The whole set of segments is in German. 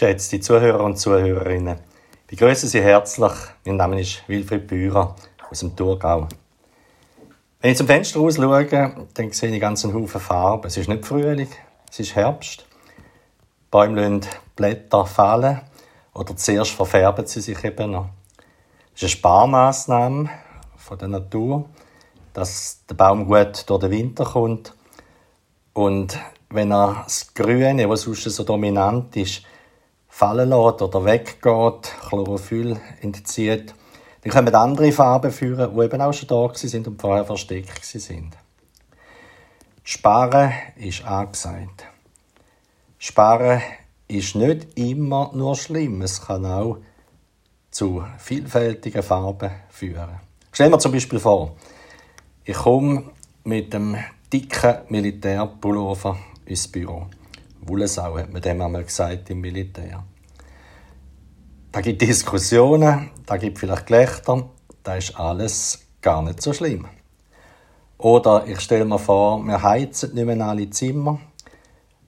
Geschätzte Zuhörer und Zuhörerinnen, ich begrüße Sie herzlich. Mein Name ist Wilfried Bührer aus dem Thurgau. Wenn ich zum Fenster raus schaue, dann sehe ich einen Haufen Farben. Es ist nicht Frühling, es ist Herbst. Die Bäume lassen Blätter fallen oder zuerst verfärben sie sich eben noch. Es ist eine Sparmaßnahme von der Natur, dass der Baum gut durch den Winter kommt. Und wenn er das Grüne, was sonst so dominant ist, fallen lässt oder weggeht, Chlorophyll entzieht, dann kommen andere Farben führen, die eben auch schon da sind und vorher versteckt sind. Sparen ist angesagt. Sparen ist nicht immer nur schlimm. Es kann auch zu vielfältigen Farben führen. Stellen wir zum Beispiel vor, ich komme mit dem dicken Militärpullover ins Büro. Wollensau hat man dem einmal gesagt im Militär. Da gibt Diskussionen, da gibt vielleicht Gelächter, da ist alles gar nicht so schlimm. Oder ich stelle mir vor, wir heizen nicht mehr alle Zimmer.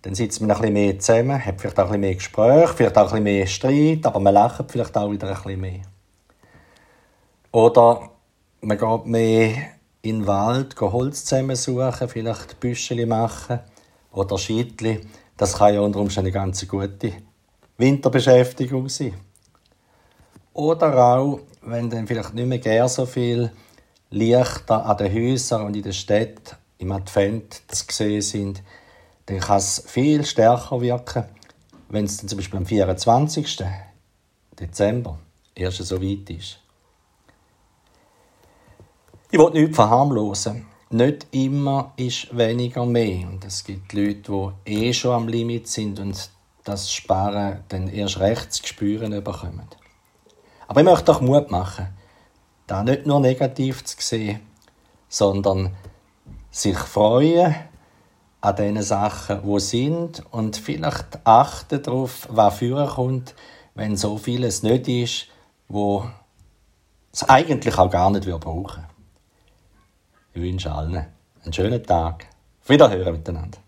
Dann sitzt man ein bisschen mehr zusammen, hat vielleicht auch ein bisschen mehr Gespräch, vielleicht auch ein bisschen mehr Streit, aber man lacht vielleicht auch wieder ein bisschen mehr. Oder man geht mehr in den Wald, Holz zusammensuchen, vielleicht Büscheli machen oder Schiedli. Das kann ja unter Umständen eine ganz gute Winterbeschäftigung sein. Oder auch, wenn dann vielleicht nicht mehr gern so viel Lichter an den Häusern und in den Städten im Advent zu sehen sind, dann kann es viel stärker wirken, wenn es dann zum Beispiel am 24. Dezember erst so weit ist. Ich will nichts verharmlosen. Nicht immer ist weniger mehr. Und es gibt Leute, die eh schon am Limit sind und das Sparen dann erst recht zu spüren bekommen. Aber ich möchte doch Mut machen, da nicht nur negativ zu sehen, sondern sich freuen an den Sachen, wo sind und vielleicht achten darauf, was vorkommt, wenn so vieles nicht ist, wo es eigentlich auch gar nicht brauchen Ich wünsche allen einen schönen Tag. Auf Wiederhören miteinander.